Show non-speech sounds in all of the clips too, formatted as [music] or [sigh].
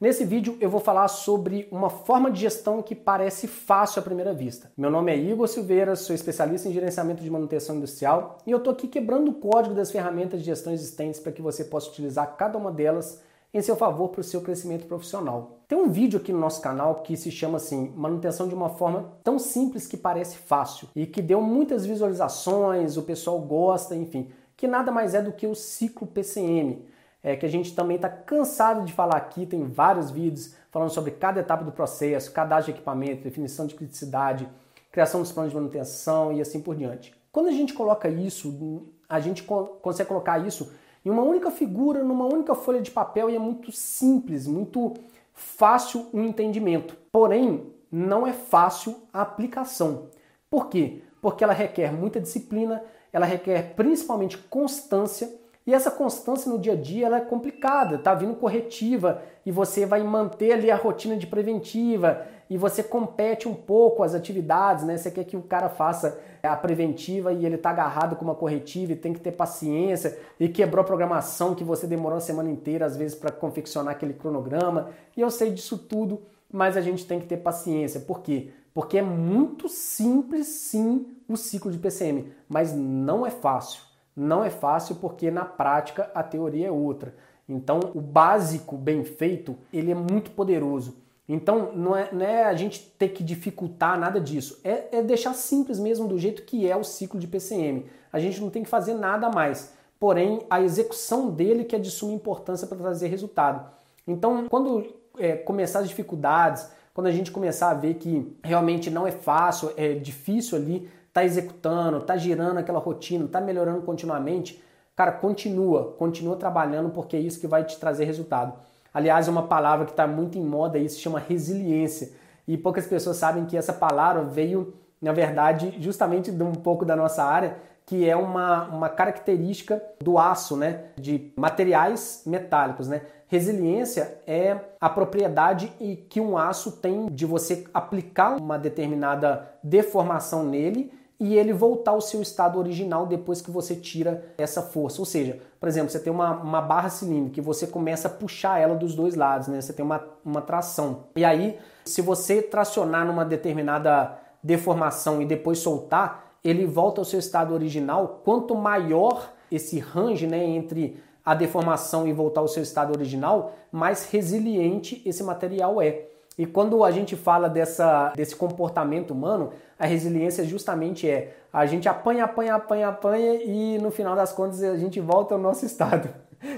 Nesse vídeo eu vou falar sobre uma forma de gestão que parece fácil à primeira vista. Meu nome é Igor Silveira, sou especialista em gerenciamento de manutenção industrial e eu estou aqui quebrando o código das ferramentas de gestão existentes para que você possa utilizar cada uma delas em seu favor para o seu crescimento profissional. Tem um vídeo aqui no nosso canal que se chama assim, manutenção de uma forma tão simples que parece fácil e que deu muitas visualizações, o pessoal gosta, enfim, que nada mais é do que o ciclo PCM é, que a gente também está cansado de falar aqui, tem vários vídeos falando sobre cada etapa do processo, cadastro de equipamento, definição de criticidade, criação dos planos de manutenção e assim por diante. Quando a gente coloca isso, a gente consegue colocar isso em uma única figura, numa única folha de papel e é muito simples, muito fácil o entendimento. Porém, não é fácil a aplicação. Por quê? Porque ela requer muita disciplina, ela requer principalmente constância e essa constância no dia a dia ela é complicada, tá vindo corretiva e você vai manter ali a rotina de preventiva e você compete um pouco as atividades, né? Você quer que o cara faça a preventiva e ele tá agarrado com uma corretiva e tem que ter paciência e quebrou a programação que você demorou a semana inteira às vezes para confeccionar aquele cronograma. E eu sei disso tudo, mas a gente tem que ter paciência. Por quê? Porque é muito simples sim o ciclo de PCM, mas não é fácil. Não é fácil porque na prática a teoria é outra. Então, o básico bem feito, ele é muito poderoso. Então, não é, não é a gente ter que dificultar nada disso. É, é deixar simples mesmo do jeito que é o ciclo de PCM. A gente não tem que fazer nada mais. Porém, a execução dele que é de suma importância para trazer resultado. Então, quando é, começar as dificuldades, quando a gente começar a ver que realmente não é fácil, é difícil ali está executando, está girando aquela rotina, está melhorando continuamente, cara, continua, continua trabalhando porque é isso que vai te trazer resultado. Aliás, uma palavra que está muito em moda aí se chama resiliência. E poucas pessoas sabem que essa palavra veio, na verdade, justamente de um pouco da nossa área, que é uma, uma característica do aço, né? De materiais metálicos, né? Resiliência é a propriedade que um aço tem de você aplicar uma determinada deformação nele e ele voltar ao seu estado original depois que você tira essa força. Ou seja, por exemplo, você tem uma, uma barra cilíndrica e você começa a puxar ela dos dois lados, né? Você tem uma, uma tração. E aí, se você tracionar numa determinada deformação e depois soltar, ele volta ao seu estado original. Quanto maior esse range né, entre a deformação e voltar ao seu estado original, mais resiliente esse material é. E quando a gente fala dessa, desse comportamento humano, a resiliência justamente é a gente apanha, apanha, apanha, apanha e no final das contas a gente volta ao nosso [laughs] estado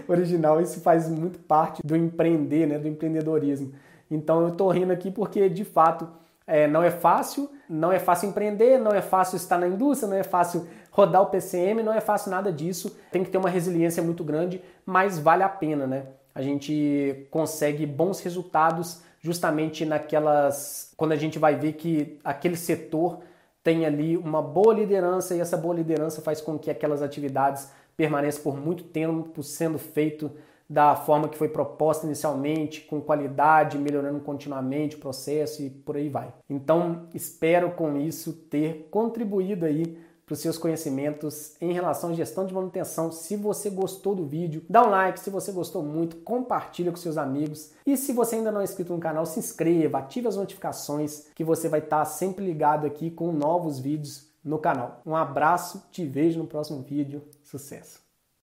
original. Isso faz muito parte do empreender, né, do empreendedorismo. Então eu estou rindo aqui porque de fato é, não é fácil, não é fácil empreender, não é fácil estar na indústria, não é fácil rodar o PCM, não é fácil nada disso. Tem que ter uma resiliência muito grande, mas vale a pena, né? A gente consegue bons resultados justamente naquelas. quando a gente vai ver que aquele setor tem ali uma boa liderança e essa boa liderança faz com que aquelas atividades permaneçam por muito tempo sendo feito da forma que foi proposta inicialmente, com qualidade, melhorando continuamente o processo e por aí vai. Então, espero com isso ter contribuído aí para os seus conhecimentos em relação à gestão de manutenção. Se você gostou do vídeo, dá um like. Se você gostou muito, compartilha com seus amigos. E se você ainda não é inscrito no canal, se inscreva, ative as notificações que você vai estar sempre ligado aqui com novos vídeos no canal. Um abraço, te vejo no próximo vídeo. Sucesso!